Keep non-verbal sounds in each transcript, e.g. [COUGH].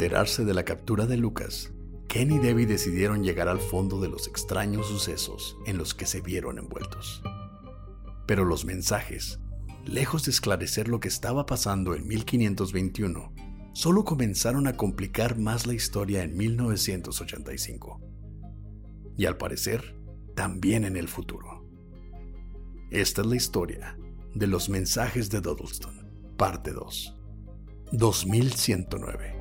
Enterarse de la captura de Lucas, Ken y Debbie decidieron llegar al fondo de los extraños sucesos en los que se vieron envueltos. Pero los mensajes, lejos de esclarecer lo que estaba pasando en 1521, solo comenzaron a complicar más la historia en 1985. Y al parecer, también en el futuro. Esta es la historia de los mensajes de Dudleston, parte 2, 2109.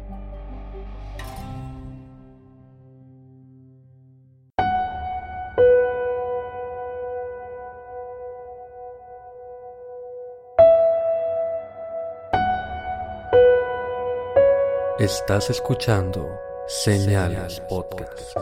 Estás escuchando Señales Podcast.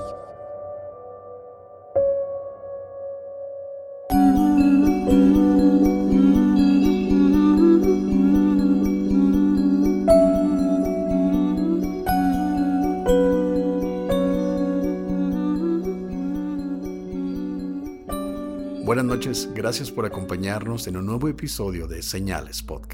Buenas noches, gracias por acompañarnos en un nuevo episodio de Señales Podcast.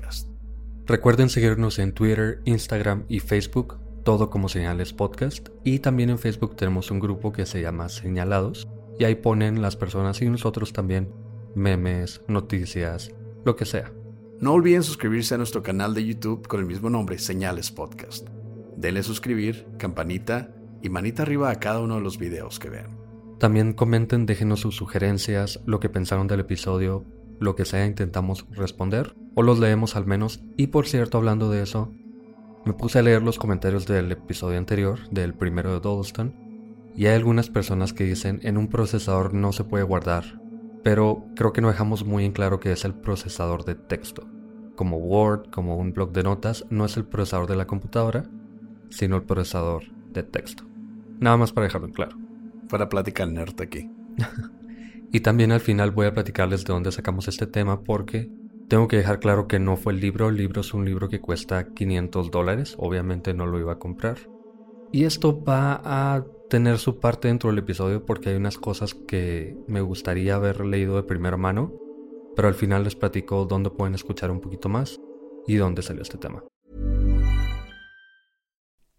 Recuerden seguirnos en Twitter, Instagram y Facebook, todo como Señales Podcast. Y también en Facebook tenemos un grupo que se llama Señalados. Y ahí ponen las personas y nosotros también memes, noticias, lo que sea. No olviden suscribirse a nuestro canal de YouTube con el mismo nombre, Señales Podcast. Denle suscribir, campanita y manita arriba a cada uno de los videos que vean. También comenten, déjenos sus sugerencias, lo que pensaron del episodio, lo que sea intentamos responder, o los leemos al menos. Y por cierto, hablando de eso, me puse a leer los comentarios del episodio anterior, del primero de Doddleston, y hay algunas personas que dicen en un procesador no se puede guardar, pero creo que no dejamos muy en claro que es el procesador de texto. Como Word, como un blog de notas, no es el procesador de la computadora, sino el procesador de texto. Nada más para dejarlo en claro. Para platicar nerd aquí. [LAUGHS] Y también al final voy a platicarles de dónde sacamos este tema porque tengo que dejar claro que no fue el libro, el libro es un libro que cuesta 500 dólares, obviamente no lo iba a comprar. Y esto va a tener su parte dentro del episodio porque hay unas cosas que me gustaría haber leído de primera mano, pero al final les platico dónde pueden escuchar un poquito más y dónde salió este tema.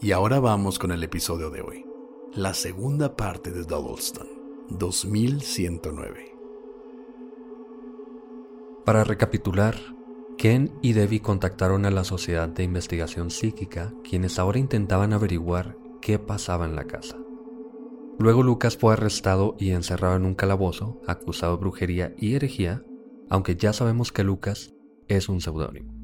Y ahora vamos con el episodio de hoy, la segunda parte de Dudleston, 2109. Para recapitular, Ken y Debbie contactaron a la Sociedad de Investigación Psíquica, quienes ahora intentaban averiguar qué pasaba en la casa. Luego Lucas fue arrestado y encerrado en un calabozo, acusado de brujería y herejía, aunque ya sabemos que Lucas es un seudónimo.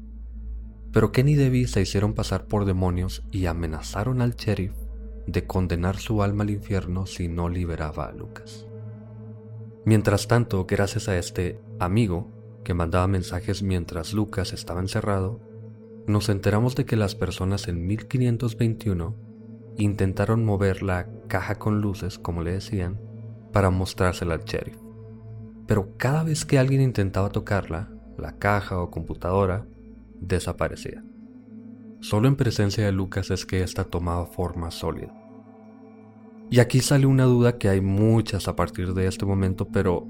Pero Ken y Debbie se hicieron pasar por demonios y amenazaron al sheriff de condenar su alma al infierno si no liberaba a Lucas. Mientras tanto, gracias a este amigo que mandaba mensajes mientras Lucas estaba encerrado, nos enteramos de que las personas en 1521 intentaron mover la caja con luces, como le decían, para mostrársela al sheriff. Pero cada vez que alguien intentaba tocarla, la caja o computadora, desaparecía. Solo en presencia de Lucas es que ésta tomaba forma sólida. Y aquí sale una duda que hay muchas a partir de este momento, pero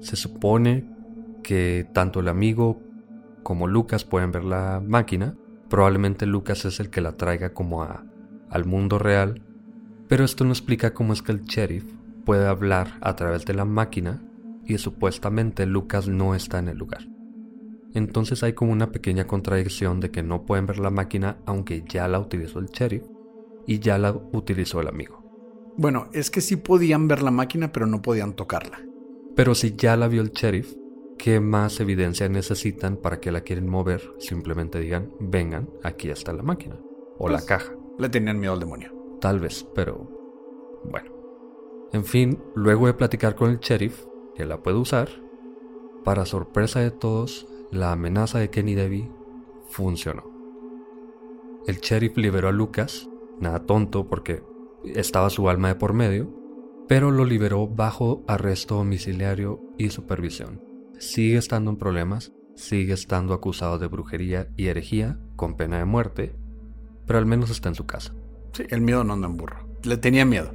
se supone que tanto el amigo como Lucas pueden ver la máquina. Probablemente Lucas es el que la traiga como a, al mundo real, pero esto no explica cómo es que el sheriff puede hablar a través de la máquina y supuestamente Lucas no está en el lugar. Entonces hay como una pequeña contradicción de que no pueden ver la máquina aunque ya la utilizó el sheriff y ya la utilizó el amigo. Bueno, es que sí podían ver la máquina pero no podían tocarla. Pero si ya la vio el sheriff, ¿qué más evidencia necesitan para que la quieren mover? Simplemente digan, vengan, aquí está la máquina. O la pues, caja. Le tenían miedo al demonio. Tal vez, pero... Bueno. En fin, luego de platicar con el sheriff, que la puede usar, para sorpresa de todos, la amenaza de Kenny Debbie funcionó. El sheriff liberó a Lucas, nada tonto porque estaba su alma de por medio, pero lo liberó bajo arresto domiciliario y supervisión. Sigue estando en problemas, sigue estando acusado de brujería y herejía con pena de muerte, pero al menos está en su casa. Sí, el miedo no anda en burro. Le tenía miedo.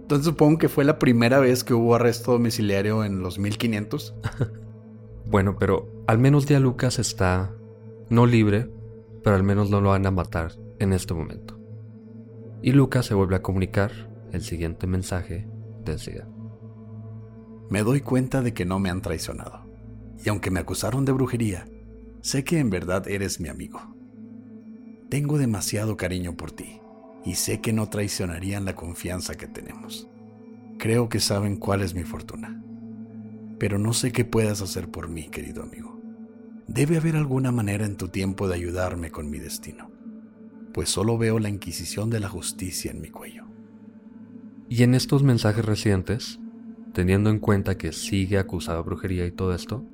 Entonces supongo que fue la primera vez que hubo arresto domiciliario en los 1500. [LAUGHS] bueno, pero al menos ya Lucas está no libre, pero al menos no lo van a matar en este momento. Y Lucas se vuelve a comunicar. El siguiente mensaje decía. Me doy cuenta de que no me han traicionado. Y aunque me acusaron de brujería, sé que en verdad eres mi amigo. Tengo demasiado cariño por ti y sé que no traicionarían la confianza que tenemos. Creo que saben cuál es mi fortuna. Pero no sé qué puedas hacer por mí, querido amigo. Debe haber alguna manera en tu tiempo de ayudarme con mi destino, pues solo veo la inquisición de la justicia en mi cuello. Y en estos mensajes recientes, teniendo en cuenta que sigue acusado de brujería y todo esto,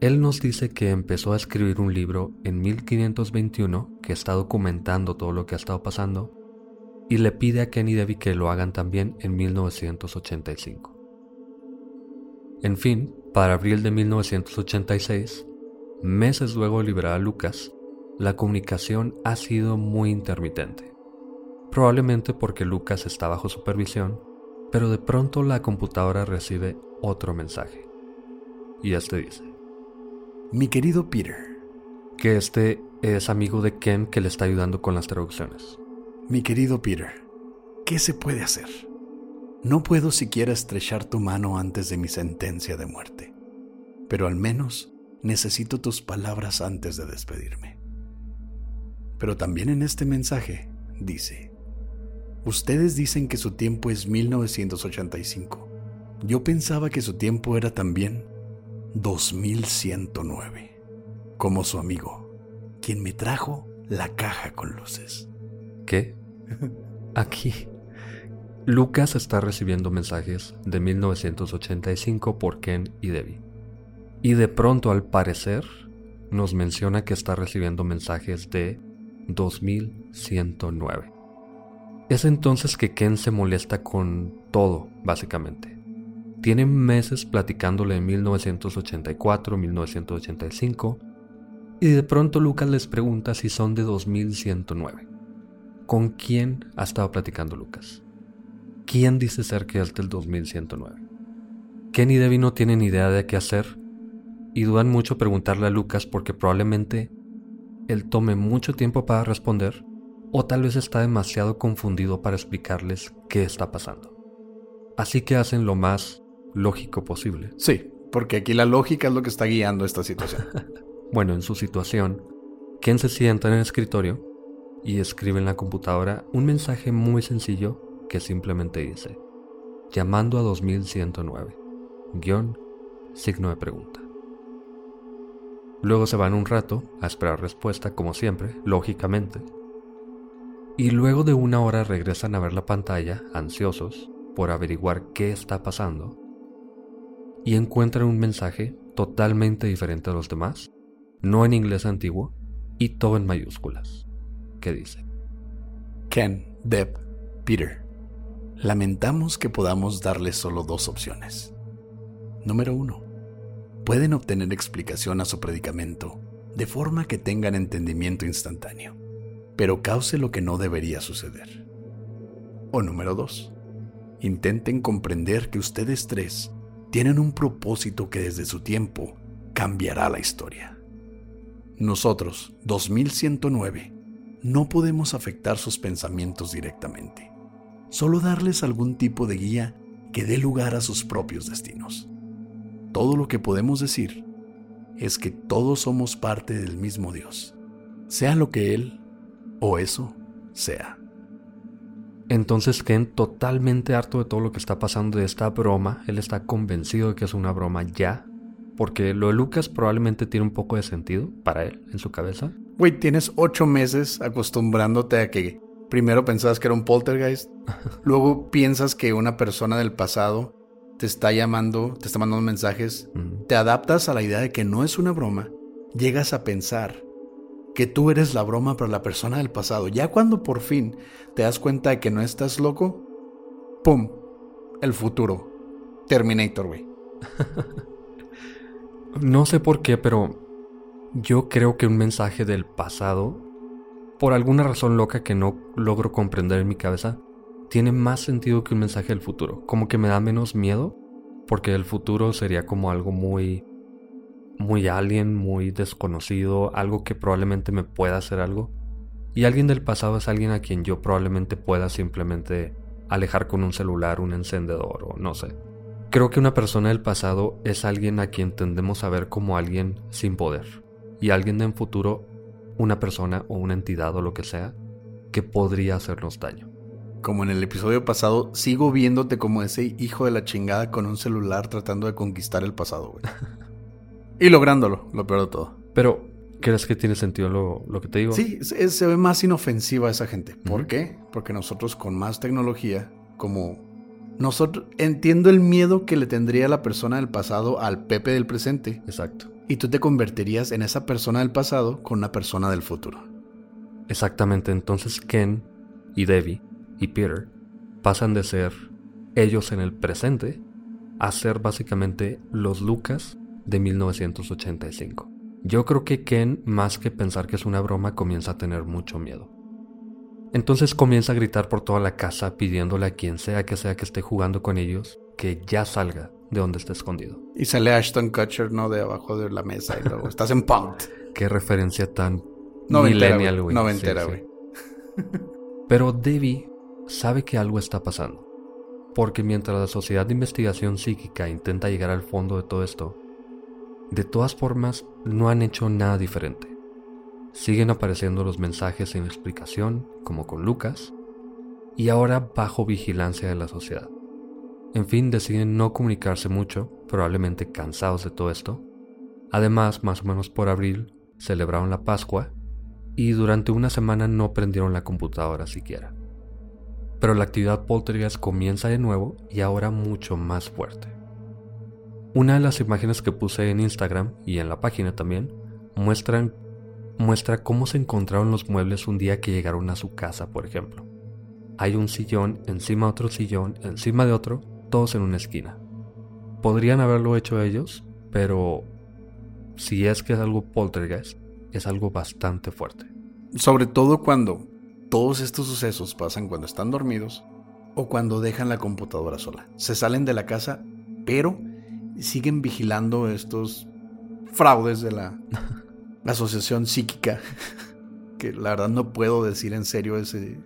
él nos dice que empezó a escribir un libro en 1521 que está documentando todo lo que ha estado pasando y le pide a Kenny Debbie que lo hagan también en 1985. En fin, para abril de 1986, meses luego de liberar a Lucas, la comunicación ha sido muy intermitente. Probablemente porque Lucas está bajo supervisión, pero de pronto la computadora recibe otro mensaje. Y este dice, mi querido Peter. Que este es amigo de Ken que le está ayudando con las traducciones. Mi querido Peter, ¿qué se puede hacer? No puedo siquiera estrechar tu mano antes de mi sentencia de muerte, pero al menos necesito tus palabras antes de despedirme. Pero también en este mensaje dice, ustedes dicen que su tiempo es 1985. Yo pensaba que su tiempo era también 2109, como su amigo, quien me trajo la caja con luces. ¿Qué? [LAUGHS] Aquí. Lucas está recibiendo mensajes de 1985 por Ken y Debbie. Y de pronto, al parecer, nos menciona que está recibiendo mensajes de 2109. Es entonces que Ken se molesta con todo, básicamente. Tienen meses platicándole en 1984, 1985, y de pronto Lucas les pregunta si son de 2109. ¿Con quién ha estado platicando Lucas? ¿Quién dice ser que es del 2109? Ken y Debbie no tienen idea de qué hacer y dudan mucho preguntarle a Lucas porque probablemente él tome mucho tiempo para responder o tal vez está demasiado confundido para explicarles qué está pasando. Así que hacen lo más lógico posible. Sí, porque aquí la lógica es lo que está guiando esta situación. [LAUGHS] bueno, en su situación, Ken se sienta en el escritorio y escribe en la computadora un mensaje muy sencillo que simplemente dice, llamando a 2109, guion, signo de pregunta. Luego se van un rato a esperar respuesta, como siempre, lógicamente. Y luego de una hora regresan a ver la pantalla, ansiosos, por averiguar qué está pasando. Y encuentran un mensaje totalmente diferente a los demás, no en inglés antiguo, y todo en mayúsculas. ¿Qué dice? Ken, Deb, Peter. Lamentamos que podamos darles solo dos opciones. Número uno. Pueden obtener explicación a su predicamento de forma que tengan entendimiento instantáneo, pero cause lo que no debería suceder. O número dos. Intenten comprender que ustedes tres tienen un propósito que desde su tiempo cambiará la historia. Nosotros, 2109, no podemos afectar sus pensamientos directamente, solo darles algún tipo de guía que dé lugar a sus propios destinos. Todo lo que podemos decir es que todos somos parte del mismo Dios, sea lo que Él o eso sea. Entonces Ken, totalmente harto de todo lo que está pasando de esta broma, él está convencido de que es una broma ya, porque lo de Lucas probablemente tiene un poco de sentido para él en su cabeza. Güey, tienes ocho meses acostumbrándote a que primero pensabas que era un poltergeist, luego piensas que una persona del pasado te está llamando, te está mandando mensajes, te adaptas a la idea de que no es una broma, llegas a pensar que tú eres la broma para la persona del pasado. Ya cuando por fin te das cuenta de que no estás loco, ¡pum! El futuro. Terminator, güey. [LAUGHS] no sé por qué, pero yo creo que un mensaje del pasado, por alguna razón loca que no logro comprender en mi cabeza, tiene más sentido que un mensaje del futuro. Como que me da menos miedo, porque el futuro sería como algo muy muy alien, muy desconocido, algo que probablemente me pueda hacer algo. Y alguien del pasado es alguien a quien yo probablemente pueda simplemente alejar con un celular, un encendedor o no sé. Creo que una persona del pasado es alguien a quien tendemos a ver como alguien sin poder, y alguien en futuro, una persona o una entidad o lo que sea, que podría hacernos daño. Como en el episodio pasado, sigo viéndote como ese hijo de la chingada con un celular tratando de conquistar el pasado, güey. [LAUGHS] y lográndolo, lo peor de todo. Pero, ¿crees que tiene sentido lo, que te digo? Sí, se, ve más inofensiva esa gente. ¿Por qué? Porque nosotros con más tecnología, como nosotros entiendo el miedo que le tendría la persona del pasado al Pepe del presente. Exacto y tú te convertirías en esa persona del pasado con una persona del futuro. Exactamente, entonces Ken y Debbie y Peter pasan de ser ellos en el presente a ser básicamente los Lucas de 1985. Yo creo que Ken, más que pensar que es una broma, comienza a tener mucho miedo. Entonces comienza a gritar por toda la casa pidiéndole a quien sea que sea que esté jugando con ellos que ya salga de donde está escondido. Y sale Ashton Kutcher, ¿no? De abajo de la mesa y luego estás en Punked. [LAUGHS] Qué referencia tan millennial, güey. Noventera, güey. Pero Debbie sabe que algo está pasando. Porque mientras la Sociedad de Investigación Psíquica intenta llegar al fondo de todo esto, de todas formas no han hecho nada diferente. Siguen apareciendo los mensajes sin explicación, como con Lucas, y ahora bajo vigilancia de la sociedad. En fin, deciden no comunicarse mucho, probablemente cansados de todo esto. Además, más o menos por abril, celebraron la Pascua y durante una semana no prendieron la computadora siquiera. Pero la actividad poltergeist comienza de nuevo y ahora mucho más fuerte. Una de las imágenes que puse en Instagram y en la página también muestran, muestra cómo se encontraron los muebles un día que llegaron a su casa, por ejemplo. Hay un sillón encima de otro sillón, encima de otro, todos en una esquina. Podrían haberlo hecho ellos, pero si es que es algo poltergeist, es algo bastante fuerte. Sobre todo cuando todos estos sucesos pasan cuando están dormidos o cuando dejan la computadora sola. Se salen de la casa, pero siguen vigilando estos fraudes de la [LAUGHS] asociación psíquica, [LAUGHS] que la verdad no puedo decir en serio ese,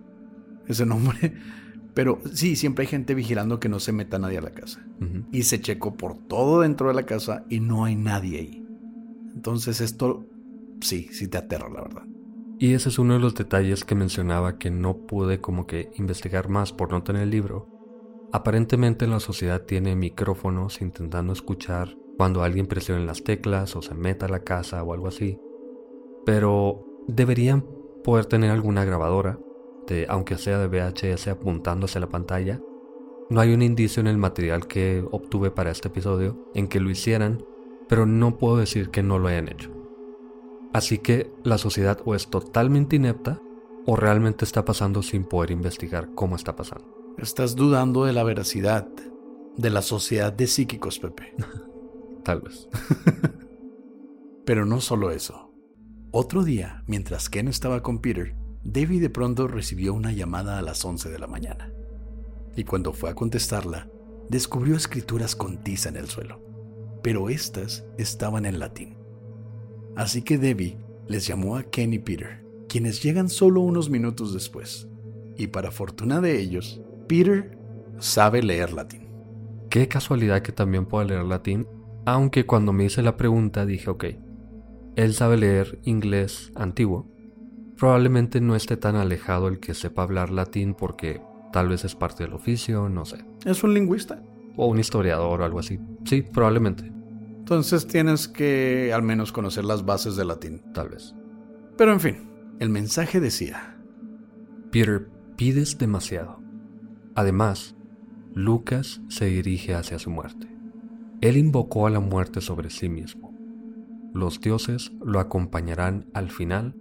ese nombre, [LAUGHS] pero sí, siempre hay gente vigilando que no se meta nadie a la casa. Y se checó por todo dentro de la casa y no hay nadie ahí. Entonces esto sí, sí te aterra, la verdad. Y ese es uno de los detalles que mencionaba que no pude como que investigar más por no tener el libro. Aparentemente la sociedad tiene micrófonos intentando escuchar cuando alguien presione las teclas o se meta a la casa o algo así. Pero deberían poder tener alguna grabadora, de, aunque sea de VHS apuntando hacia la pantalla. No hay un indicio en el material que obtuve para este episodio en que lo hicieran, pero no puedo decir que no lo hayan hecho. Así que la sociedad o es totalmente inepta o realmente está pasando sin poder investigar cómo está pasando. Estás dudando de la veracidad de la sociedad de psíquicos, Pepe. [LAUGHS] Tal vez. [LAUGHS] Pero no solo eso. Otro día, mientras Ken estaba con Peter, Debbie de pronto recibió una llamada a las 11 de la mañana. Y cuando fue a contestarla, descubrió escrituras con tiza en el suelo. Pero estas estaban en latín. Así que Debbie les llamó a Ken y Peter, quienes llegan solo unos minutos después. Y para fortuna de ellos, Peter sabe leer latín. Qué casualidad que también pueda leer latín aunque cuando me hice la pregunta dije, ok, él sabe leer inglés antiguo. Probablemente no esté tan alejado el que sepa hablar latín porque tal vez es parte del oficio, no sé. ¿Es un lingüista? O un historiador o algo así. Sí, probablemente. Entonces tienes que al menos conocer las bases del latín. Tal vez. Pero en fin, el mensaje decía... Peter, pides demasiado. Además, Lucas se dirige hacia su muerte. Él invocó a la muerte sobre sí mismo. Los dioses lo acompañarán al final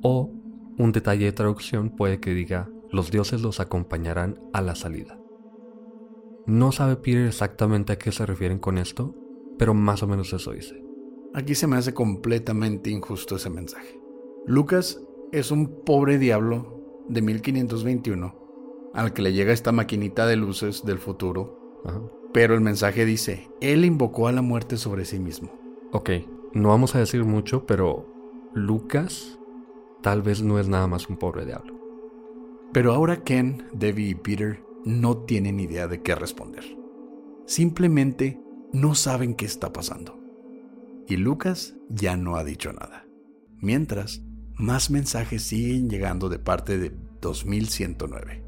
o un detalle de traducción puede que diga los dioses los acompañarán a la salida. No sabe Peter exactamente a qué se refieren con esto, pero más o menos eso dice. Aquí se me hace completamente injusto ese mensaje. Lucas es un pobre diablo de 1521 al que le llega esta maquinita de luces del futuro pero el mensaje dice, Él invocó a la muerte sobre sí mismo. Ok, no vamos a decir mucho, pero Lucas tal vez no es nada más un pobre diablo. Pero ahora Ken, Debbie y Peter no tienen idea de qué responder. Simplemente no saben qué está pasando. Y Lucas ya no ha dicho nada. Mientras, más mensajes siguen llegando de parte de 2109.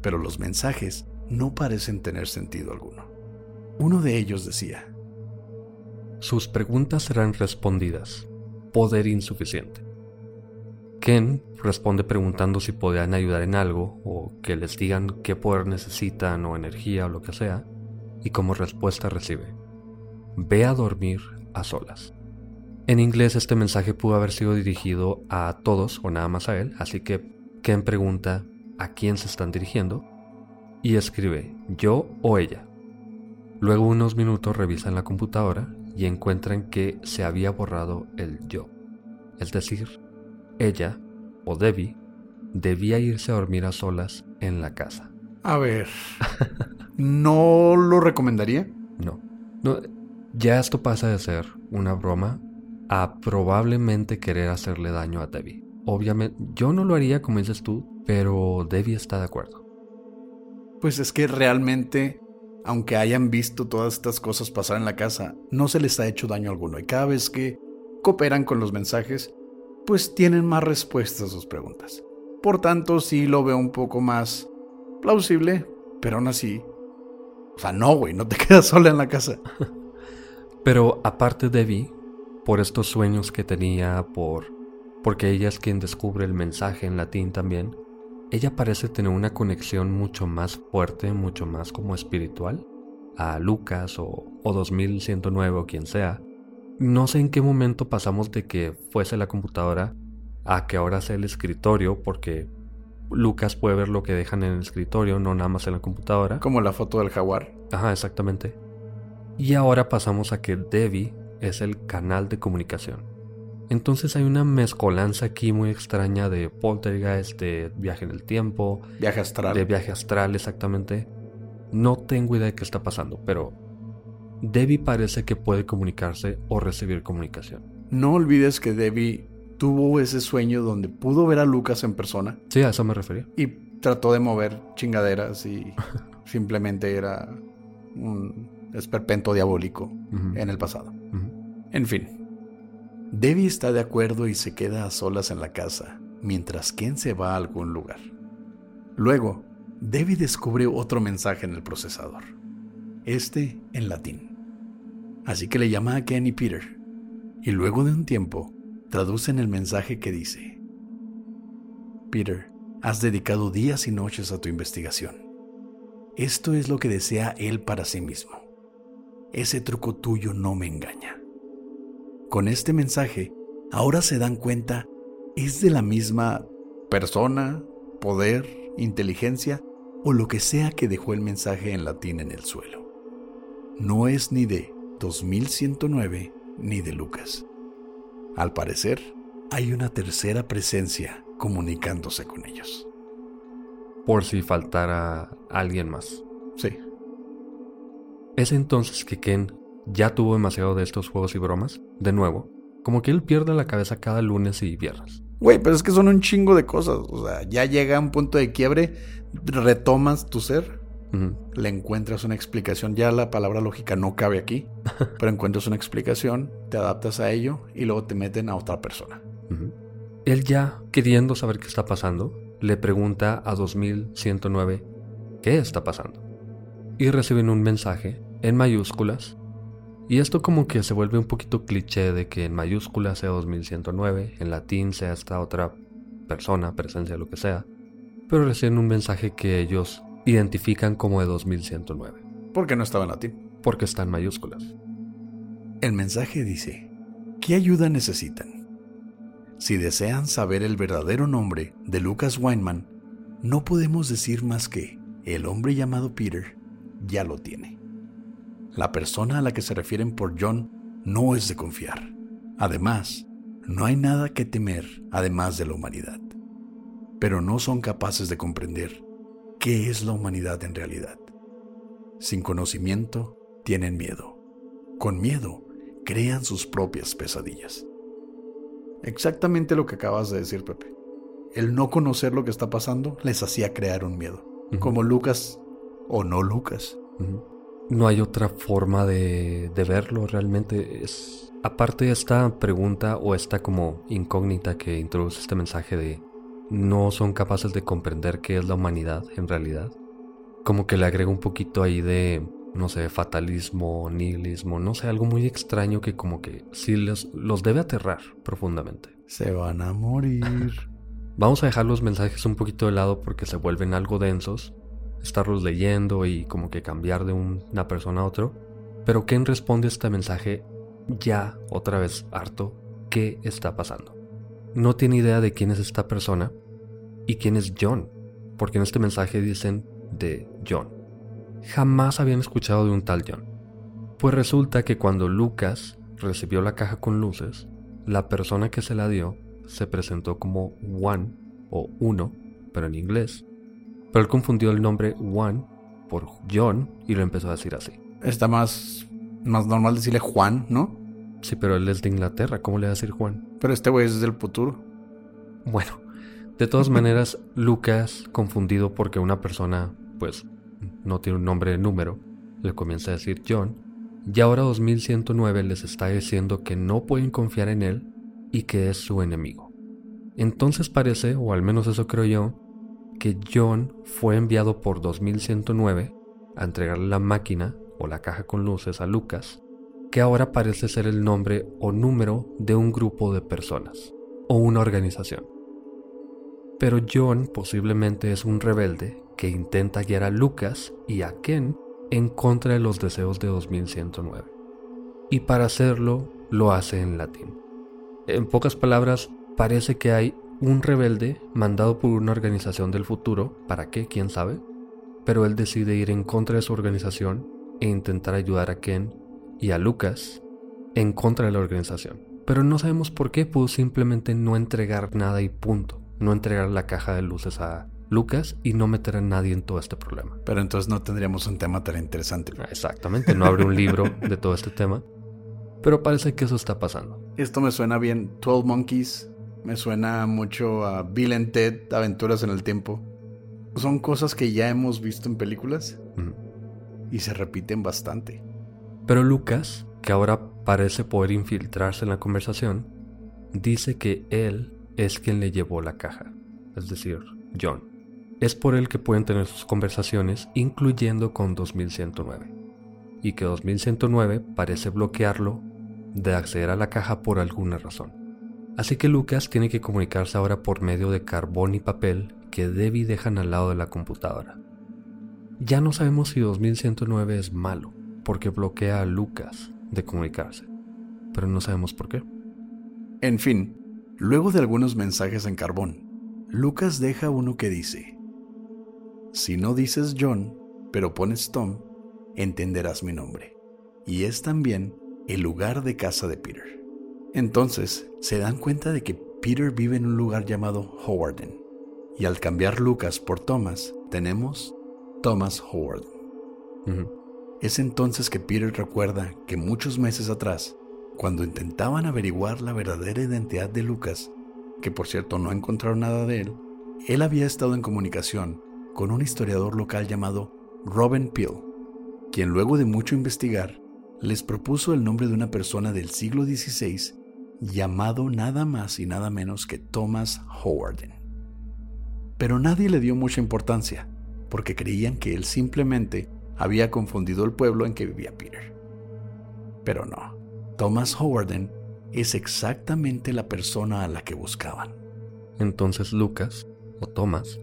Pero los mensajes no parecen tener sentido alguno. Uno de ellos decía, Sus preguntas serán respondidas. Poder insuficiente. Ken responde preguntando si podrían ayudar en algo o que les digan qué poder necesitan o energía o lo que sea, y como respuesta recibe, Ve a dormir a solas. En inglés este mensaje pudo haber sido dirigido a todos o nada más a él, así que Ken pregunta a quién se están dirigiendo y escribe yo o ella. Luego unos minutos revisan la computadora y encuentran que se había borrado el yo. Es decir, ella o Debbie debía irse a dormir a solas en la casa. A ver, ¿no lo recomendaría? No. no. Ya esto pasa de ser una broma a probablemente querer hacerle daño a Debbie. Obviamente, yo no lo haría como dices tú, pero Debbie está de acuerdo pues es que realmente, aunque hayan visto todas estas cosas pasar en la casa, no se les ha hecho daño alguno. Y cada vez que cooperan con los mensajes, pues tienen más respuestas a sus preguntas. Por tanto, sí lo veo un poco más plausible, pero aún así... O sea, no, güey, no te [LAUGHS] quedas sola en la casa. pero aparte de Vi, por estos sueños que tenía, por... porque ella es quien descubre el mensaje en latín también, ella parece tener una conexión mucho más fuerte, mucho más como espiritual, a Lucas o, o 2109 o quien sea. No sé en qué momento pasamos de que fuese la computadora a que ahora sea el escritorio, porque Lucas puede ver lo que dejan en el escritorio, no nada más en la computadora. Como la foto del jaguar. Ajá, exactamente. Y ahora pasamos a que Debbie es el canal de comunicación. Entonces hay una mezcolanza aquí muy extraña de poltergeist, de viaje en el tiempo. Viaje astral. De viaje astral, exactamente. No tengo idea de qué está pasando, pero Debbie parece que puede comunicarse o recibir comunicación. No olvides que Debbie tuvo ese sueño donde pudo ver a Lucas en persona. Sí, a eso me refería. Y trató de mover chingaderas y [LAUGHS] simplemente era un esperpento diabólico en el pasado. En fin, Debbie está de acuerdo y se queda a solas en la casa, mientras Ken se va a algún lugar. Luego, Debbie descubre otro mensaje en el procesador, este en latín. Así que le llama a Ken y Peter, y luego de un tiempo traducen el mensaje que dice, Peter, has dedicado días y noches a tu investigación. Esto es lo que desea él para sí mismo. Ese truco tuyo no me engaña. Con este mensaje, ahora se dan cuenta, es de la misma persona, poder, inteligencia o lo que sea que dejó el mensaje en latín en el suelo. No es ni de 2109 ni de Lucas. Al parecer, hay una tercera presencia comunicándose con ellos. Por si faltara alguien más. Sí. Es entonces que Ken ya tuvo demasiado de estos juegos y bromas, de nuevo, como que él pierde la cabeza cada lunes y viernes. Güey, pero es que son un chingo de cosas. O sea, ya llega un punto de quiebre, retomas tu ser, le encuentras una explicación. Ya la palabra lógica no cabe aquí, [LAUGHS] pero encuentras una explicación, te adaptas a ello y luego te meten a otra persona. Él ya, queriendo saber qué está pasando, le pregunta a 2109 qué está pasando. Y reciben un mensaje en mayúsculas. Y esto como que se vuelve un poquito cliché de que en mayúsculas sea 2109, en latín sea esta otra persona, presencia, lo que sea. Pero reciben un mensaje que ellos identifican como de 2109. ¿Por qué no estaba en latín? Porque está en mayúsculas. El mensaje dice, ¿qué ayuda necesitan? Si desean saber el verdadero nombre de Lucas Weinman, no podemos decir más que el hombre llamado Peter ya lo tiene. La persona a la que se refieren por John no es de confiar. Además, no hay nada que temer además de la humanidad. Pero no son capaces de comprender qué es la humanidad en realidad. Sin conocimiento, tienen miedo. Con miedo, crean sus propias pesadillas. Exactamente lo que acabas de decir, Pepe. El no conocer lo que está pasando les hacía crear un miedo. Como Lucas o no Lucas. No hay otra forma de, de verlo realmente. Es, aparte de esta pregunta o esta como incógnita que introduce este mensaje de no son capaces de comprender qué es la humanidad en realidad. Como que le agrega un poquito ahí de, no sé, fatalismo, nihilismo, no sé, algo muy extraño que como que sí les, los debe aterrar profundamente. Se van a morir. [LAUGHS] Vamos a dejar los mensajes un poquito de lado porque se vuelven algo densos, estarlos leyendo y como que cambiar de una persona a otro. Pero Ken responde a este mensaje ya otra vez harto, ¿qué está pasando? No tiene idea de quién es esta persona y quién es John, porque en este mensaje dicen de John. Jamás habían escuchado de un tal John. Pues resulta que cuando Lucas recibió la caja con luces, la persona que se la dio se presentó como One o Uno, pero en inglés. Pero él confundió el nombre One por John y lo empezó a decir así. Está más, más normal decirle Juan, ¿no? Sí, pero él es de Inglaterra, ¿cómo le va a decir Juan? Pero este güey es del futuro. Bueno, de todas maneras, Lucas, confundido porque una persona, pues, no tiene un nombre de número, le comienza a decir John, y ahora 2109 les está diciendo que no pueden confiar en él y que es su enemigo. Entonces parece, o al menos eso creo yo, que John fue enviado por 2109 a entregarle la máquina o la caja con luces a Lucas que ahora parece ser el nombre o número de un grupo de personas o una organización. Pero John posiblemente es un rebelde que intenta guiar a Lucas y a Ken en contra de los deseos de 2109. Y para hacerlo lo hace en latín. En pocas palabras, parece que hay un rebelde mandado por una organización del futuro, ¿para qué? ¿Quién sabe? Pero él decide ir en contra de su organización e intentar ayudar a Ken y a Lucas en contra de la organización. Pero no sabemos por qué pudo simplemente no entregar nada y punto. No entregar la caja de luces a Lucas y no meter a nadie en todo este problema. Pero entonces no tendríamos un tema tan interesante. Exactamente, no habrá un [LAUGHS] libro de todo este tema. Pero parece que eso está pasando. Esto me suena bien. 12 Monkeys. Me suena mucho a Bill and Ted, Aventuras en el Tiempo. Son cosas que ya hemos visto en películas y se repiten bastante. Pero Lucas, que ahora parece poder infiltrarse en la conversación, dice que él es quien le llevó la caja, es decir, John. Es por él que pueden tener sus conversaciones, incluyendo con 2109. y que 2109 parece bloquearlo de acceder a la caja por alguna razón. Así que Lucas tiene que comunicarse ahora por medio de carbón y papel que Debbie dejan al lado de la computadora. Ya no sabemos si 2109 es malo, porque bloquea a Lucas de comunicarse, pero no sabemos por qué. En fin, luego de algunos mensajes en carbón, Lucas deja uno que dice, Si no dices John, pero pones Tom, entenderás mi nombre. Y es también el lugar de casa de Peter. Entonces se dan cuenta de que Peter vive en un lugar llamado Howarden. Y al cambiar Lucas por Thomas, tenemos Thomas Howard. Es entonces que Peter recuerda que muchos meses atrás, cuando intentaban averiguar la verdadera identidad de Lucas, que por cierto no encontraron nada de él, él había estado en comunicación con un historiador local llamado Robin Peel, quien luego de mucho investigar les propuso el nombre de una persona del siglo XVI llamado nada más y nada menos que Thomas Howard. Pero nadie le dio mucha importancia, porque creían que él simplemente había confundido el pueblo en que vivía Peter. Pero no, Thomas Howard es exactamente la persona a la que buscaban. Entonces Lucas, o Thomas,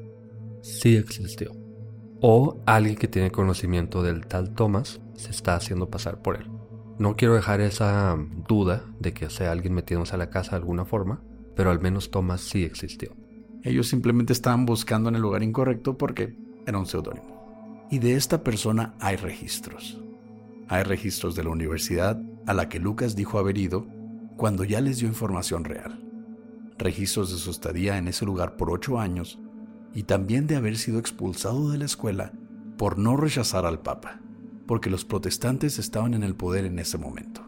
sí existió. O alguien que tiene conocimiento del tal Thomas se está haciendo pasar por él. No quiero dejar esa duda de que sea alguien metiéndose a la casa de alguna forma, pero al menos Thomas sí existió. Ellos simplemente estaban buscando en el lugar incorrecto porque era un seudónimo. Y de esta persona hay registros. Hay registros de la universidad a la que Lucas dijo haber ido cuando ya les dio información real. Registros de su estadía en ese lugar por ocho años y también de haber sido expulsado de la escuela por no rechazar al Papa porque los protestantes estaban en el poder en ese momento.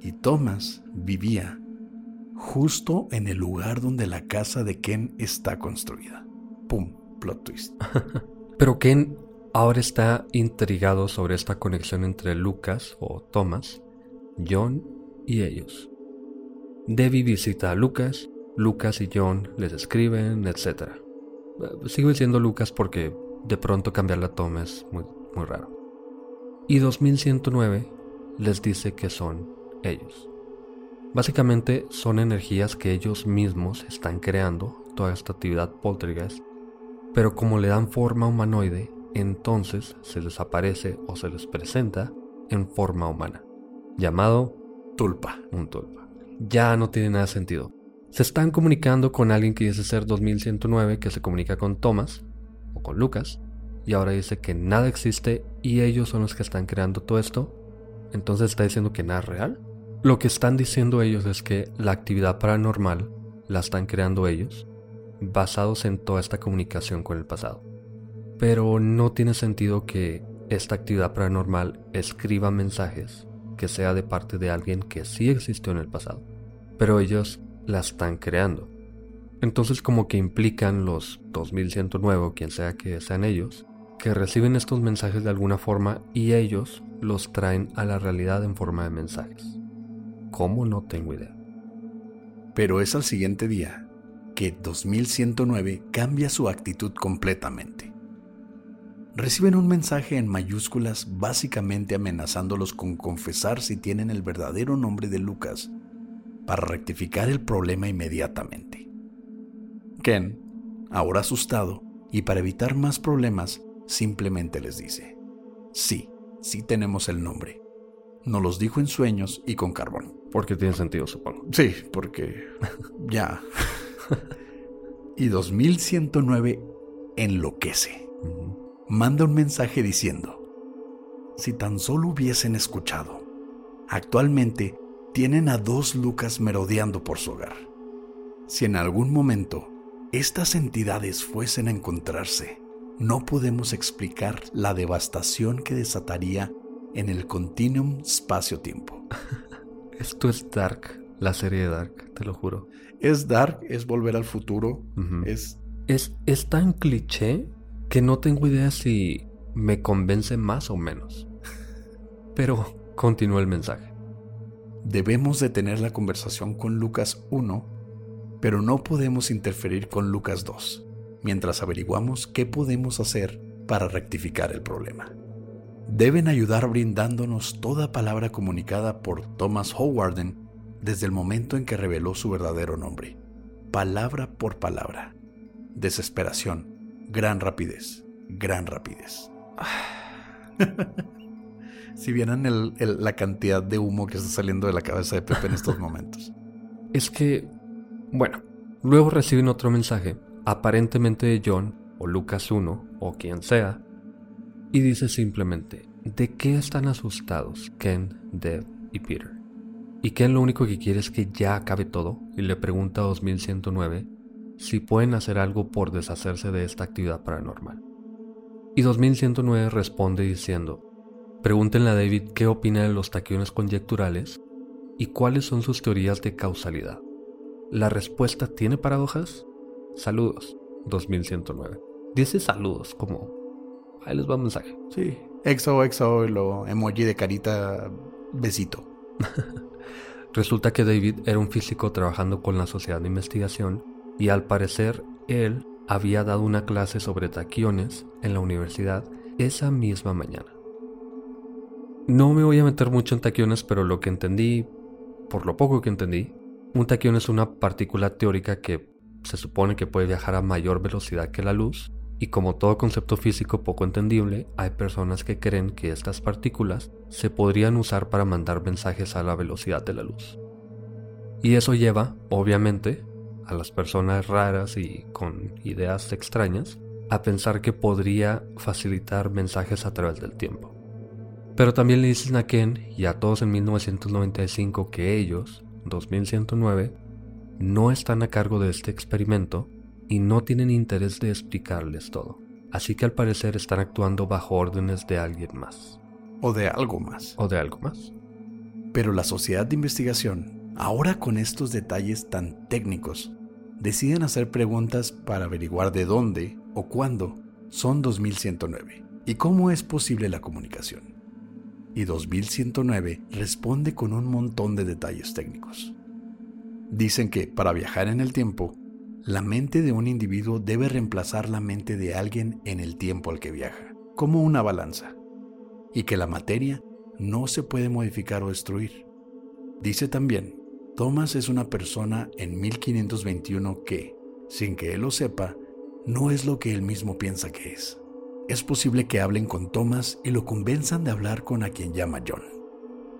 Y Thomas vivía justo en el lugar donde la casa de Ken está construida. ¡Pum! Plot twist. [LAUGHS] Pero Ken ahora está intrigado sobre esta conexión entre Lucas o Thomas, John y ellos. Debbie visita a Lucas, Lucas y John les escriben, etc. Sigo diciendo Lucas porque de pronto cambiar a Tom es muy, muy raro. Y 2109 les dice que son ellos. Básicamente son energías que ellos mismos están creando, toda esta actividad poltergeist, pero como le dan forma humanoide, entonces se les aparece o se les presenta en forma humana, llamado tulpa, un tulpa. Ya no tiene nada de sentido. Se están comunicando con alguien que dice ser 2109, que se comunica con Thomas o con Lucas, y ahora dice que nada existe y ellos son los que están creando todo esto, entonces está diciendo que nada es real. Lo que están diciendo ellos es que la actividad paranormal la están creando ellos, basados en toda esta comunicación con el pasado. Pero no tiene sentido que esta actividad paranormal escriba mensajes que sea de parte de alguien que sí existió en el pasado, pero ellos la están creando. Entonces como que implican los 2109, quien sea que sean ellos, que reciben estos mensajes de alguna forma y ellos los traen a la realidad en forma de mensajes. ¿Cómo? No tengo idea. Pero es al siguiente día que 2109 cambia su actitud completamente. Reciben un mensaje en mayúsculas básicamente amenazándolos con confesar si tienen el verdadero nombre de Lucas para rectificar el problema inmediatamente. Ken, ahora asustado, y para evitar más problemas, simplemente les dice, sí, sí tenemos el nombre. Nos los dijo en sueños y con carbón. Porque tiene sentido, supongo. Sí, porque [LAUGHS] ya. [LAUGHS] y 2109 enloquece. Manda un mensaje diciendo, si tan solo hubiesen escuchado, actualmente tienen a dos Lucas merodeando por su hogar. Si en algún momento estas entidades fuesen a encontrarse, no podemos explicar la devastación que desataría en el continuum espacio-tiempo. [LAUGHS] Esto es Dark, la serie de Dark, te lo juro. Es Dark, es volver al futuro, es... es... Es tan cliché que no tengo idea si me convence más o menos. Pero continúa el mensaje. Debemos de tener la conversación con Lucas 1, pero no podemos interferir con Lucas 2 mientras averiguamos qué podemos hacer para rectificar el problema. deben ayudar brindándonos toda palabra comunicada por Thomas Howarden desde el momento en que reveló su verdadero nombre, palabra por palabra. Desesperación, gran rapidez, gran rapidez. [SIGHS] si vieran la cantidad de humo que está saliendo de la cabeza de Pepe en estos momentos. [LAUGHS] Es que, bueno, luego reciben otro mensaje, aparentemente de John o Lucas 1 o quien sea, y dice simplemente, ¿de qué están asustados Ken, Deb y Peter? Y Ken lo único que quiere es que ya acabe todo y le pregunta a 2109 si pueden hacer algo por deshacerse de esta actividad paranormal. Y 2109 responde diciendo, pregúntenle a David qué opina de los taquiones conjecturales y cuáles son sus teorías de causalidad. ¿La respuesta tiene paradojas? Saludos, 2109. Dice saludos, como... Ahí les va un mensaje. Sí, exo, exo, lo emoji de carita, besito. [LAUGHS] Resulta que David era un físico trabajando con la sociedad de investigación y al parecer él había dado una clase sobre taquiones en la universidad esa misma mañana. No me voy a meter mucho en taquiones, pero lo que entendí, por lo poco que entendí, un taquión es una partícula teórica que se supone que puede viajar a mayor velocidad que la luz, y como todo concepto físico poco entendible, hay personas que creen que estas partículas se podrían usar para mandar mensajes a la velocidad de la luz. Y eso lleva, obviamente, a las personas raras y con ideas extrañas a pensar que podría facilitar mensajes a través del tiempo. Pero también le dicen a Ken y a todos en 1995 que ellos, 2109, no están a cargo de este experimento y no tienen interés de explicarles todo. Así que al parecer están actuando bajo órdenes de alguien más. O de algo más. O de algo más. Pero la sociedad de investigación, ahora con estos detalles tan técnicos, deciden hacer preguntas para averiguar de dónde o cuándo son 2109 y cómo es posible la comunicación. Y 2109 responde con un montón de detalles técnicos. Dicen que para viajar en el tiempo la mente de un individuo debe reemplazar la mente de alguien en el tiempo al que viaja, como una balanza, y que la materia no se puede modificar o destruir. Dice también, Thomas es una persona en 1521 que, sin que él lo sepa, no es lo que él mismo piensa que es. Es posible que hablen con Thomas y lo convenzan de hablar con a quien llama John.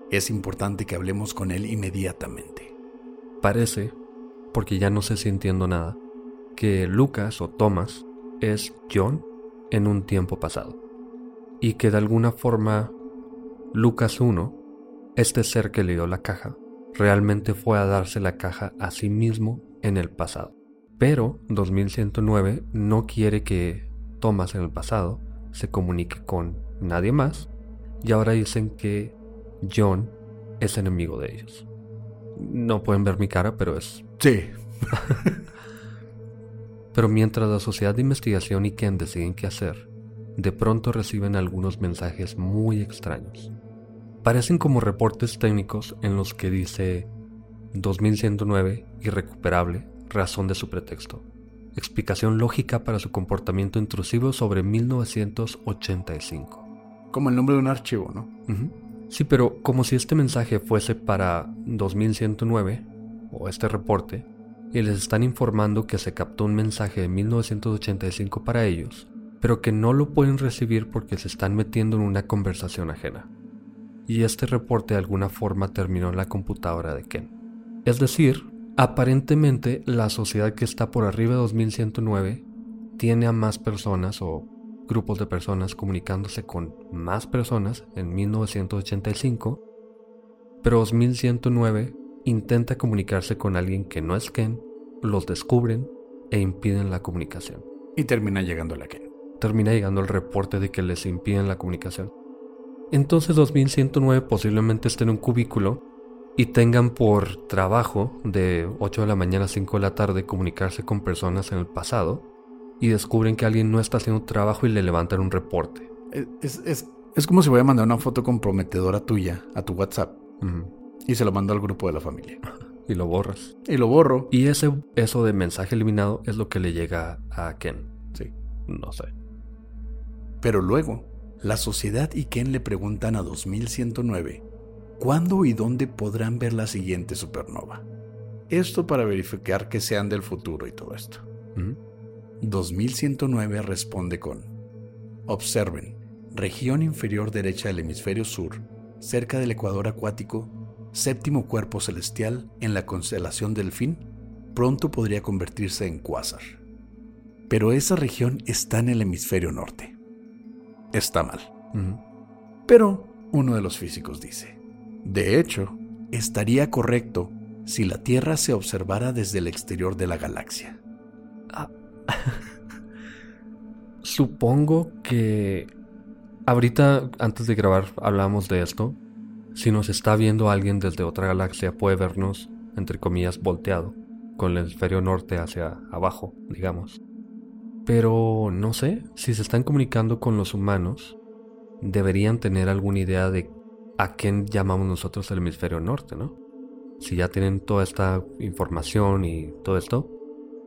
Es importante que hablemos con él inmediatamente. Parece porque ya no sé si entiendo nada, que Lucas o Thomas es John en un tiempo pasado. Y que de alguna forma Lucas 1, este ser que le dio la caja, realmente fue a darse la caja a sí mismo en el pasado. Pero 2109 no quiere que Thomas en el pasado se comunique con nadie más y ahora dicen que John es enemigo de ellos. No pueden ver mi cara, pero es... Sí. [LAUGHS] pero mientras la sociedad de investigación y Ken deciden qué hacer, de pronto reciben algunos mensajes muy extraños. Parecen como reportes técnicos en los que dice 2109 irrecuperable, razón de su pretexto. Explicación lógica para su comportamiento intrusivo sobre 1985. Como el nombre de un archivo, ¿no? Sí, pero como si este mensaje fuese para 2109, o este reporte, y les están informando que se captó un mensaje de 1985 para ellos, pero que no lo pueden recibir porque se están metiendo en una conversación ajena. Y este reporte de alguna forma terminó en la computadora de Ken. Es decir, aparentemente la sociedad que está por arriba de 2109 tiene a más personas o grupos de personas comunicándose con más personas en 1985, pero 2109 intenta comunicarse con alguien que no es Ken, los descubren e impiden la comunicación. Y termina llegando la Ken. Termina llegando el reporte de que les impiden la comunicación. Entonces 2109 posiblemente esté en un cubículo y tengan por trabajo de 8 de la mañana a 5 de la tarde comunicarse con personas en el pasado y descubren que alguien no está haciendo trabajo y le levantan un reporte. Es, como si voy a mandar una foto comprometedora tuya a tu WhatsApp y se lo mando al grupo de la familia. [LAUGHS] y lo borras. Y lo borro. Y ese, eso de mensaje eliminado es lo que le llega a Ken. Sí. No sé. Pero luego, la sociedad y Ken le preguntan a 2109 cuándo y dónde podrán ver la siguiente supernova. Esto para verificar que sean del futuro y todo esto. 2109 responde con, observen, región inferior derecha del hemisferio sur, cerca del ecuador acuático, séptimo cuerpo celestial en la constelación del fin, pronto podría convertirse en cuásar. Pero esa región está en el hemisferio norte. Está mal. Pero uno de los físicos dice, de hecho, estaría correcto si la Tierra se observara desde el exterior de la galaxia. Ah. [LAUGHS] Supongo que ahorita, antes de grabar, hablamos de esto. Si nos está viendo alguien desde otra galaxia, puede vernos, entre comillas, volteado, con el hemisferio norte hacia abajo, digamos. Pero no sé, si se están comunicando con los humanos, deberían tener alguna idea de a quién llamamos nosotros el hemisferio norte, ¿no? Si ya tienen toda esta información y todo esto,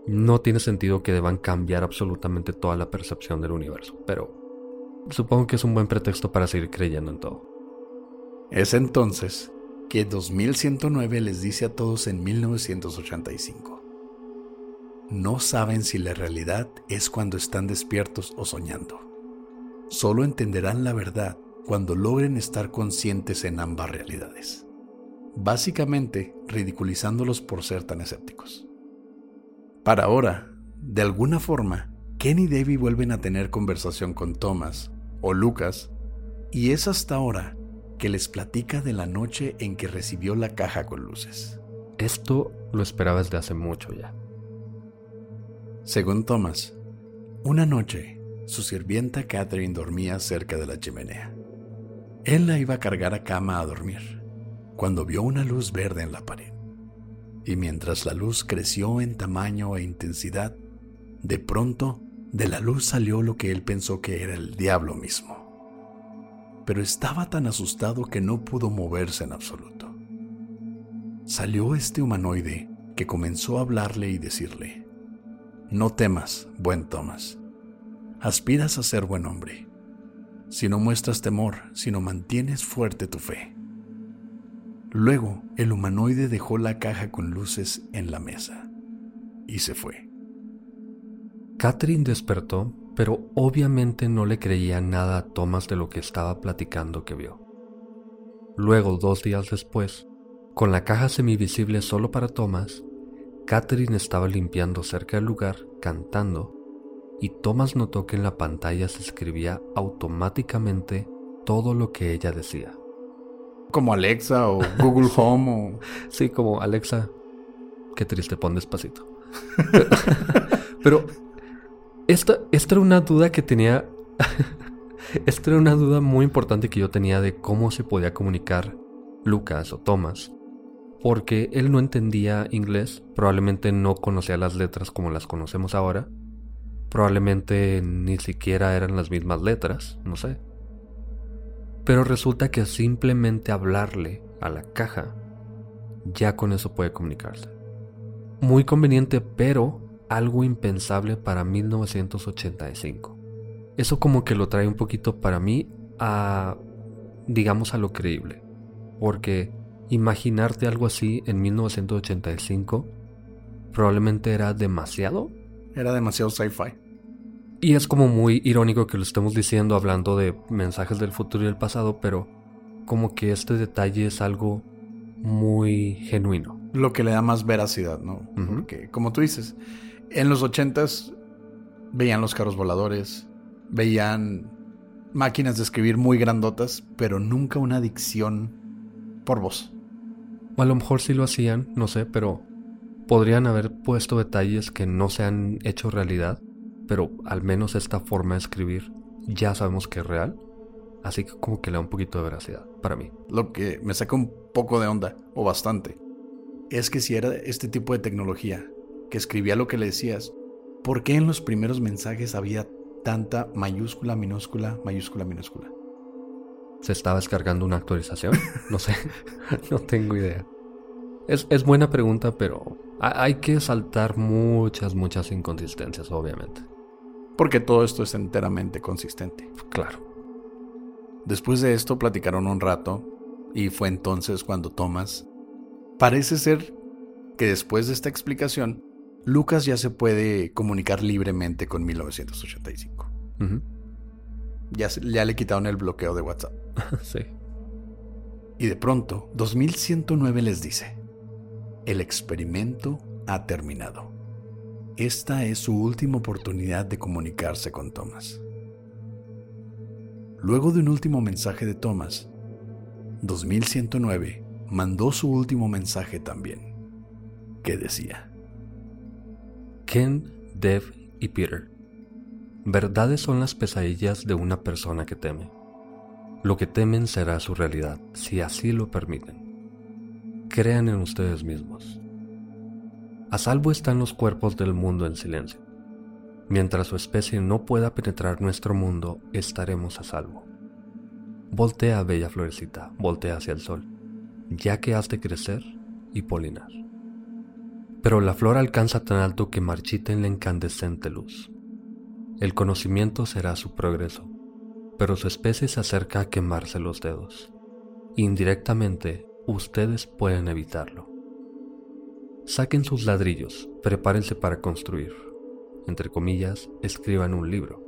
no tiene sentido que deban cambiar absolutamente toda la percepción del universo, pero supongo que es un buen pretexto para seguir creyendo en todo. Es entonces que 2109 les dice a todos en 1985. No saben si la realidad es cuando están despiertos o soñando. Solo entenderán la verdad cuando logren estar conscientes en ambas realidades. Básicamente ridiculizándolos por ser tan escépticos. Para ahora, de alguna forma, Ken y Debbie vuelven a tener conversación con Thomas o Lucas y es hasta ahora que les platica de la noche en que recibió la caja con luces. Esto lo esperaba desde hace mucho ya. Según Thomas, una noche su sirvienta Catherine dormía cerca de la chimenea. Él la iba a cargar a cama a dormir, cuando vio una luz verde en la pared. Y mientras la luz creció en tamaño e intensidad, de pronto de la luz salió lo que él pensó que era el diablo mismo pero estaba tan asustado que no pudo moverse en absoluto. Salió este humanoide que comenzó a hablarle y decirle, No temas, buen Thomas. Aspiras a ser buen hombre. Si no muestras temor, sino mantienes fuerte tu fe. Luego, el humanoide dejó la caja con luces en la mesa y se fue. Catherine despertó pero obviamente no le creía nada a Thomas de lo que estaba platicando que vio. Luego, dos días después, con la caja semivisible solo para Thomas, Catherine estaba limpiando cerca del lugar, cantando, y Thomas notó que en la pantalla se escribía automáticamente todo lo que ella decía. Como Alexa o Google Home o... [LAUGHS] Sí, como Alexa. Qué triste, pon despacito. [LAUGHS] pero esta, era una duda que tenía. [LAUGHS] esta era una duda muy importante que yo tenía de cómo se podía comunicar Lucas o Thomas. Porque él no entendía inglés, probablemente no conocía las letras como las conocemos ahora. Probablemente ni siquiera eran las mismas letras, no sé. Pero resulta que simplemente hablarle a la caja, ya con eso puede comunicarse. Muy conveniente, pero algo impensable para 1985. Eso como que lo trae un poquito para mí a, digamos, a lo creíble. Porque imaginarte algo así en 1985 probablemente era demasiado. Era demasiado sci-fi. Y es como muy irónico que lo estemos diciendo hablando de mensajes del futuro y del pasado, pero como que este detalle es algo muy genuino. Lo que le da más veracidad, ¿no? Porque, como tú dices, en los ochentas veían los carros voladores, veían máquinas de escribir muy grandotas, pero nunca una dicción por voz. A lo mejor sí lo hacían, no sé, pero podrían haber puesto detalles que no se han hecho realidad, pero al menos esta forma de escribir ya sabemos que es real. Así que como que le da un poquito de veracidad para mí. Lo que me saca un poco de onda, o bastante, es que si era este tipo de tecnología que escribía lo que le decías, ¿por qué en los primeros mensajes había tanta mayúscula, minúscula, mayúscula, minúscula? ¿Se estaba descargando una actualización? No sé, [LAUGHS] no tengo idea. Es, es, buena pregunta, pero hay que saltar muchas, muchas inconsistencias, obviamente. Porque todo esto es enteramente consistente. Claro. Después de esto platicaron un rato y fue entonces cuando Thomas... Parece ser que después de esta explicación, Lucas ya se puede comunicar libremente con 1985. ya, ya le quitaron el bloqueo de WhatsApp. [LAUGHS] sí. Y de pronto, 2109 les dice, el experimento ha terminado. Esta es su última oportunidad de comunicarse con Thomas. Luego de un último mensaje de Thomas, 2109 mandó su último mensaje también, que decía, Ken, Dev y Peter, verdades son las pesadillas de una persona que teme. Lo que temen será su realidad, si así lo permiten. Crean en ustedes mismos. A salvo están los cuerpos del mundo en silencio. Mientras su especie no pueda penetrar nuestro mundo, estaremos a salvo. Voltea, bella florecita, voltea hacia el sol, ya que has de crecer y polinar. Pero la flor alcanza tan alto que marchita en la incandescente luz. El conocimiento será su progreso, pero su especie se acerca a quemarse los dedos. Indirectamente, ustedes pueden evitarlo. Saquen sus ladrillos, prepárense para construir. Entre comillas, escriban un libro.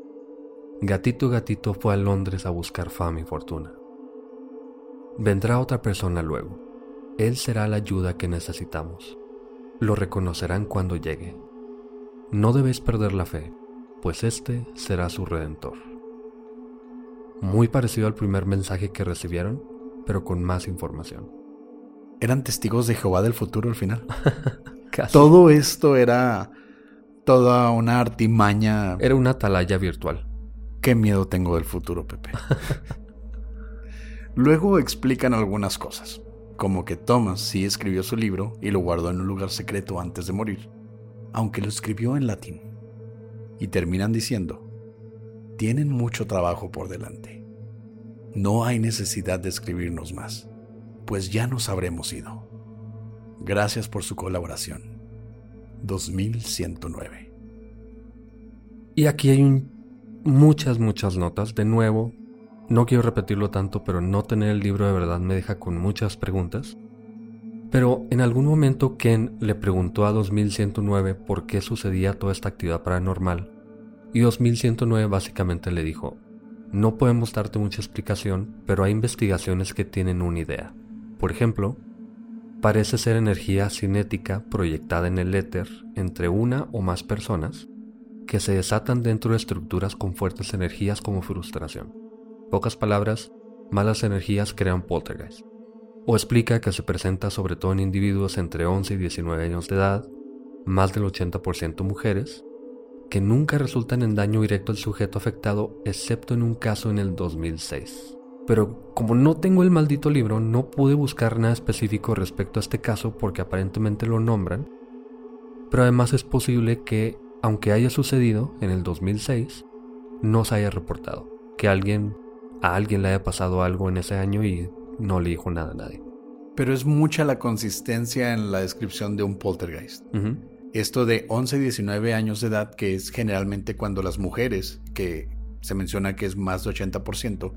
Gatito Gatito fue a Londres a buscar fama y fortuna. Vendrá otra persona luego. Él será la ayuda que necesitamos. Lo reconocerán cuando llegue. No debéis perder la fe, pues este será su redentor muy parecido al primer mensaje que recibieron, pero con más información. ¿Eran testigos de Jehová del futuro al final? [LAUGHS] Todo esto era toda una artimaña. Era una atalaya virtual. Qué miedo tengo del futuro, Pepe. [LAUGHS] Luego explican algunas cosas, como que Thomas sí escribió su libro y lo guardó en un lugar secreto antes de morir, aunque lo escribió en latín. Y terminan diciendo, tienen mucho trabajo por delante. No hay necesidad de escribirnos más, pues ya nos habremos ido. Gracias por su colaboración. 2109. Y aquí hay muchas, muchas notas. De nuevo, no quiero repetirlo tanto, pero no tener el libro de verdad me deja con muchas preguntas. Pero en algún momento Ken le preguntó a 2109 por qué sucedía toda esta actividad paranormal y 2109 básicamente le dijo, no podemos darte mucha explicación, pero hay investigaciones que tienen una idea. Por ejemplo, parece ser energía cinética proyectada en el éter entre una o más personas que se desatan dentro de estructuras con fuertes energías como frustración. Pocas palabras, malas energías crean poltergeist. O explica que se presenta sobre todo en individuos entre 11 y 19 años de edad, más del 80% mujeres, que nunca resultan en daño directo al sujeto afectado, excepto en un caso en el 2006. Pero como no tengo el maldito libro, no pude buscar nada específico respecto a este caso porque aparentemente lo nombran. Pero además es posible que, aunque haya sucedido en el 2006, no se haya reportado. Que alguien, a alguien le haya pasado algo en ese año y no le dijo nada a nadie. Pero es mucha la consistencia en la descripción de un poltergeist. Esto de 11 y 19 años de edad, que es generalmente cuando las mujeres, que se menciona que es más de 80%,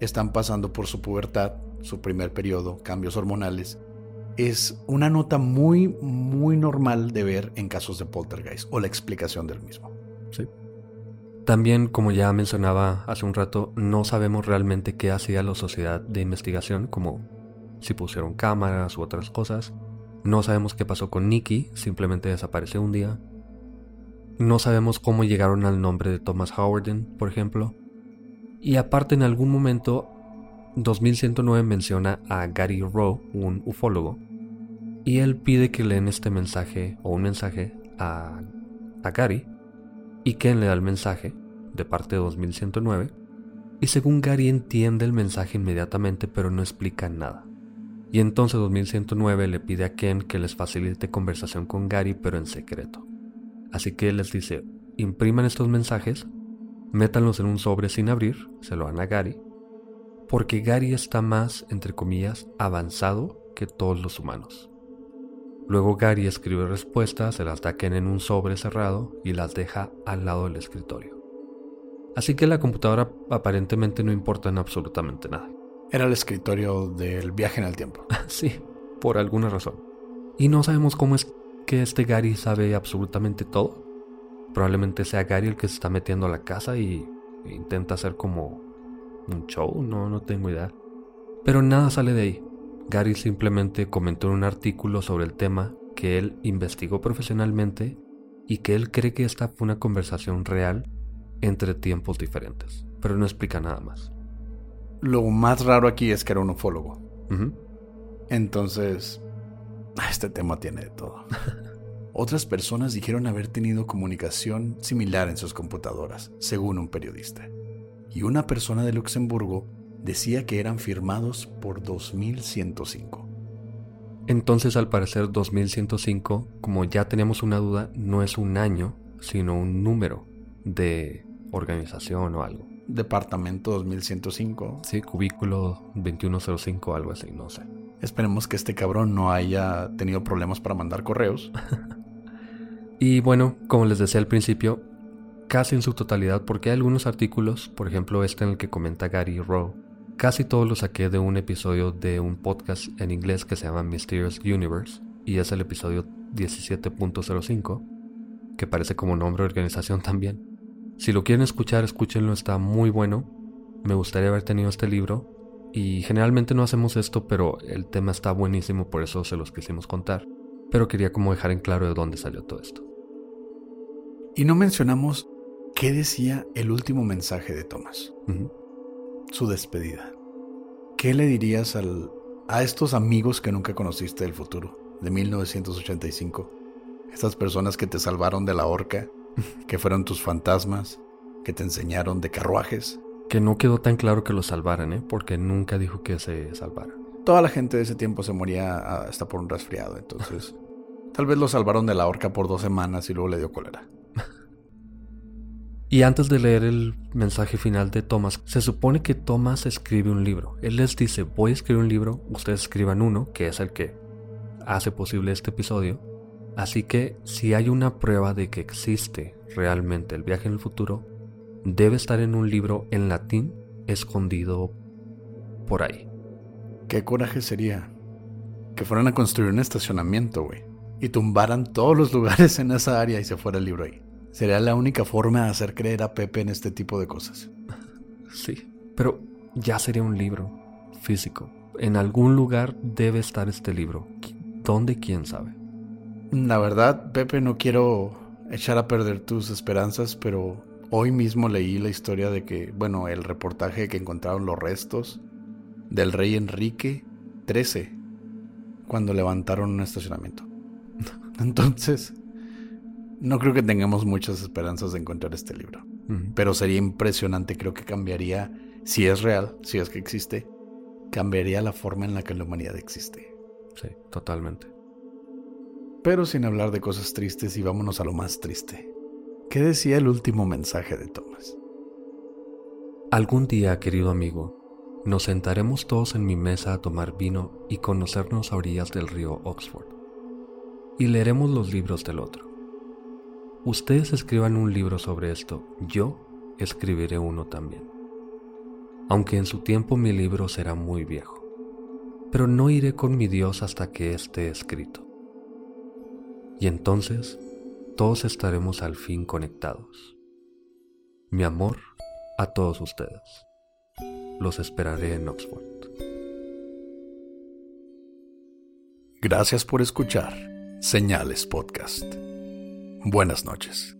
están pasando por su pubertad, su primer periodo, cambios hormonales, es una nota muy, muy normal de ver en casos de poltergeist o la explicación del mismo. Sí. También, como ya mencionaba hace un rato, no sabemos realmente qué hacía la sociedad de investigación, como si pusieron cámaras u otras cosas. No sabemos qué pasó con Nicky, simplemente desapareció un día. No sabemos cómo llegaron al nombre de Thomas Howarden, por ejemplo. Y aparte en algún momento, 2109 menciona a Gary Rowe, un ufólogo, y él pide que leen este mensaje o un mensaje a, a Gary, y Ken le da el mensaje de parte de 2109, y según Gary entiende el mensaje inmediatamente pero no explica nada. Y entonces 2109 le pide a Ken que les facilite conversación con Gary pero en secreto. Así que les dice, impriman estos mensajes, métanlos en un sobre sin abrir, se lo dan a Gary, porque Gary está más, entre comillas, avanzado que todos los humanos. Luego Gary escribe respuestas, se las da a Ken en un sobre cerrado y las deja al lado del escritorio. Así que la computadora aparentemente no importa en absolutamente nada. Era el escritorio del viaje en el tiempo. [LAUGHS] sí, por alguna razón. Y no sabemos cómo es que este Gary sabe absolutamente todo. Probablemente sea Gary el que se está metiendo a la casa y intenta hacer como un show, no, no tengo idea. Pero nada sale de ahí. Gary simplemente comentó en un artículo sobre el tema que él investigó profesionalmente y que él cree que esta fue una conversación real entre tiempos diferentes, pero no explica nada más. Lo más raro aquí es que era un ufólogo. Entonces, este tema tiene de todo. [LAUGHS] Otras personas dijeron haber tenido comunicación similar en sus computadoras, según un periodista. Y una persona de Luxemburgo decía que eran firmados por 2105. Entonces, al parecer, 2105, como ya teníamos una duda, no es un año, sino un número de organización o algo. Departamento 2105. Sí, cubículo 2105, algo así, no sé. Esperemos que este cabrón no haya tenido problemas para mandar correos. [LAUGHS] y bueno, como les decía al principio, casi en su totalidad, porque hay algunos artículos, por ejemplo este en el que comenta Gary Rowe, casi todos los saqué de un episodio de un podcast en inglés que se llama Mysterious Universe, y es el episodio 17.05, que parece como nombre de organización también. Si lo quieren escuchar, escúchenlo, está muy bueno. Me gustaría haber tenido este libro. Y generalmente no hacemos esto, pero el tema está buenísimo, por eso se los quisimos contar. Pero quería como dejar en claro de dónde salió todo esto. Y no mencionamos qué decía el último mensaje de Thomas. Su despedida. ¿Qué le dirías al, a estos amigos que nunca conociste del futuro, de 1985? Estas personas que te salvaron de la horca que fueron tus fantasmas, que te enseñaron de carruajes. Que no quedó tan claro que lo salvaran, ¿eh? porque nunca dijo que se salvara. Toda la gente de ese tiempo se moría hasta por un resfriado, entonces [LAUGHS] tal vez lo salvaron de la horca por dos semanas y luego le dio cólera. [LAUGHS] Y antes de leer el mensaje final de Thomas, se supone que Thomas escribe un libro. Él les dice, voy a escribir un libro, ustedes escriban uno, que es el que hace posible este episodio, Así que si hay una prueba de que existe realmente el viaje en el futuro, debe estar en un libro en latín escondido por ahí. Qué coraje sería que fueran a construir un estacionamiento, güey, y tumbaran todos los lugares en esa área y se fuera el libro ahí. Sería la única forma de hacer creer a Pepe en este tipo de cosas. [LAUGHS] Sí, pero ya sería un libro físico. En algún lugar debe estar este libro. ¿Dónde? ¿Quién sabe? La verdad, Pepe, no quiero echar a perder tus esperanzas, pero hoy mismo leí la historia de que, bueno, el reportaje que encontraron los restos del rey Enrique XIII cuando levantaron un estacionamiento. [LAUGHS] Entonces, no creo que tengamos muchas esperanzas de encontrar este libro. Pero sería impresionante, creo que cambiaría, si es real, si es que existe, cambiaría la forma en la que la humanidad existe. Sí, totalmente. Pero sin hablar de cosas tristes y vámonos a lo más triste. ¿Qué decía el último mensaje de Thomas? Algún día, querido amigo, nos sentaremos todos en mi mesa a tomar vino y conocernos a orillas del río Oxford. Y leeremos los libros del otro. Ustedes escriban un libro sobre esto, yo escribiré uno también. Aunque en su tiempo mi libro será muy viejo. Pero no iré con mi Dios hasta que esté escrito y entonces todos estaremos al fin conectados. Mi amor a todos ustedes. Los esperaré en Oxford. Gracias por escuchar Señales Podcast. Buenas noches.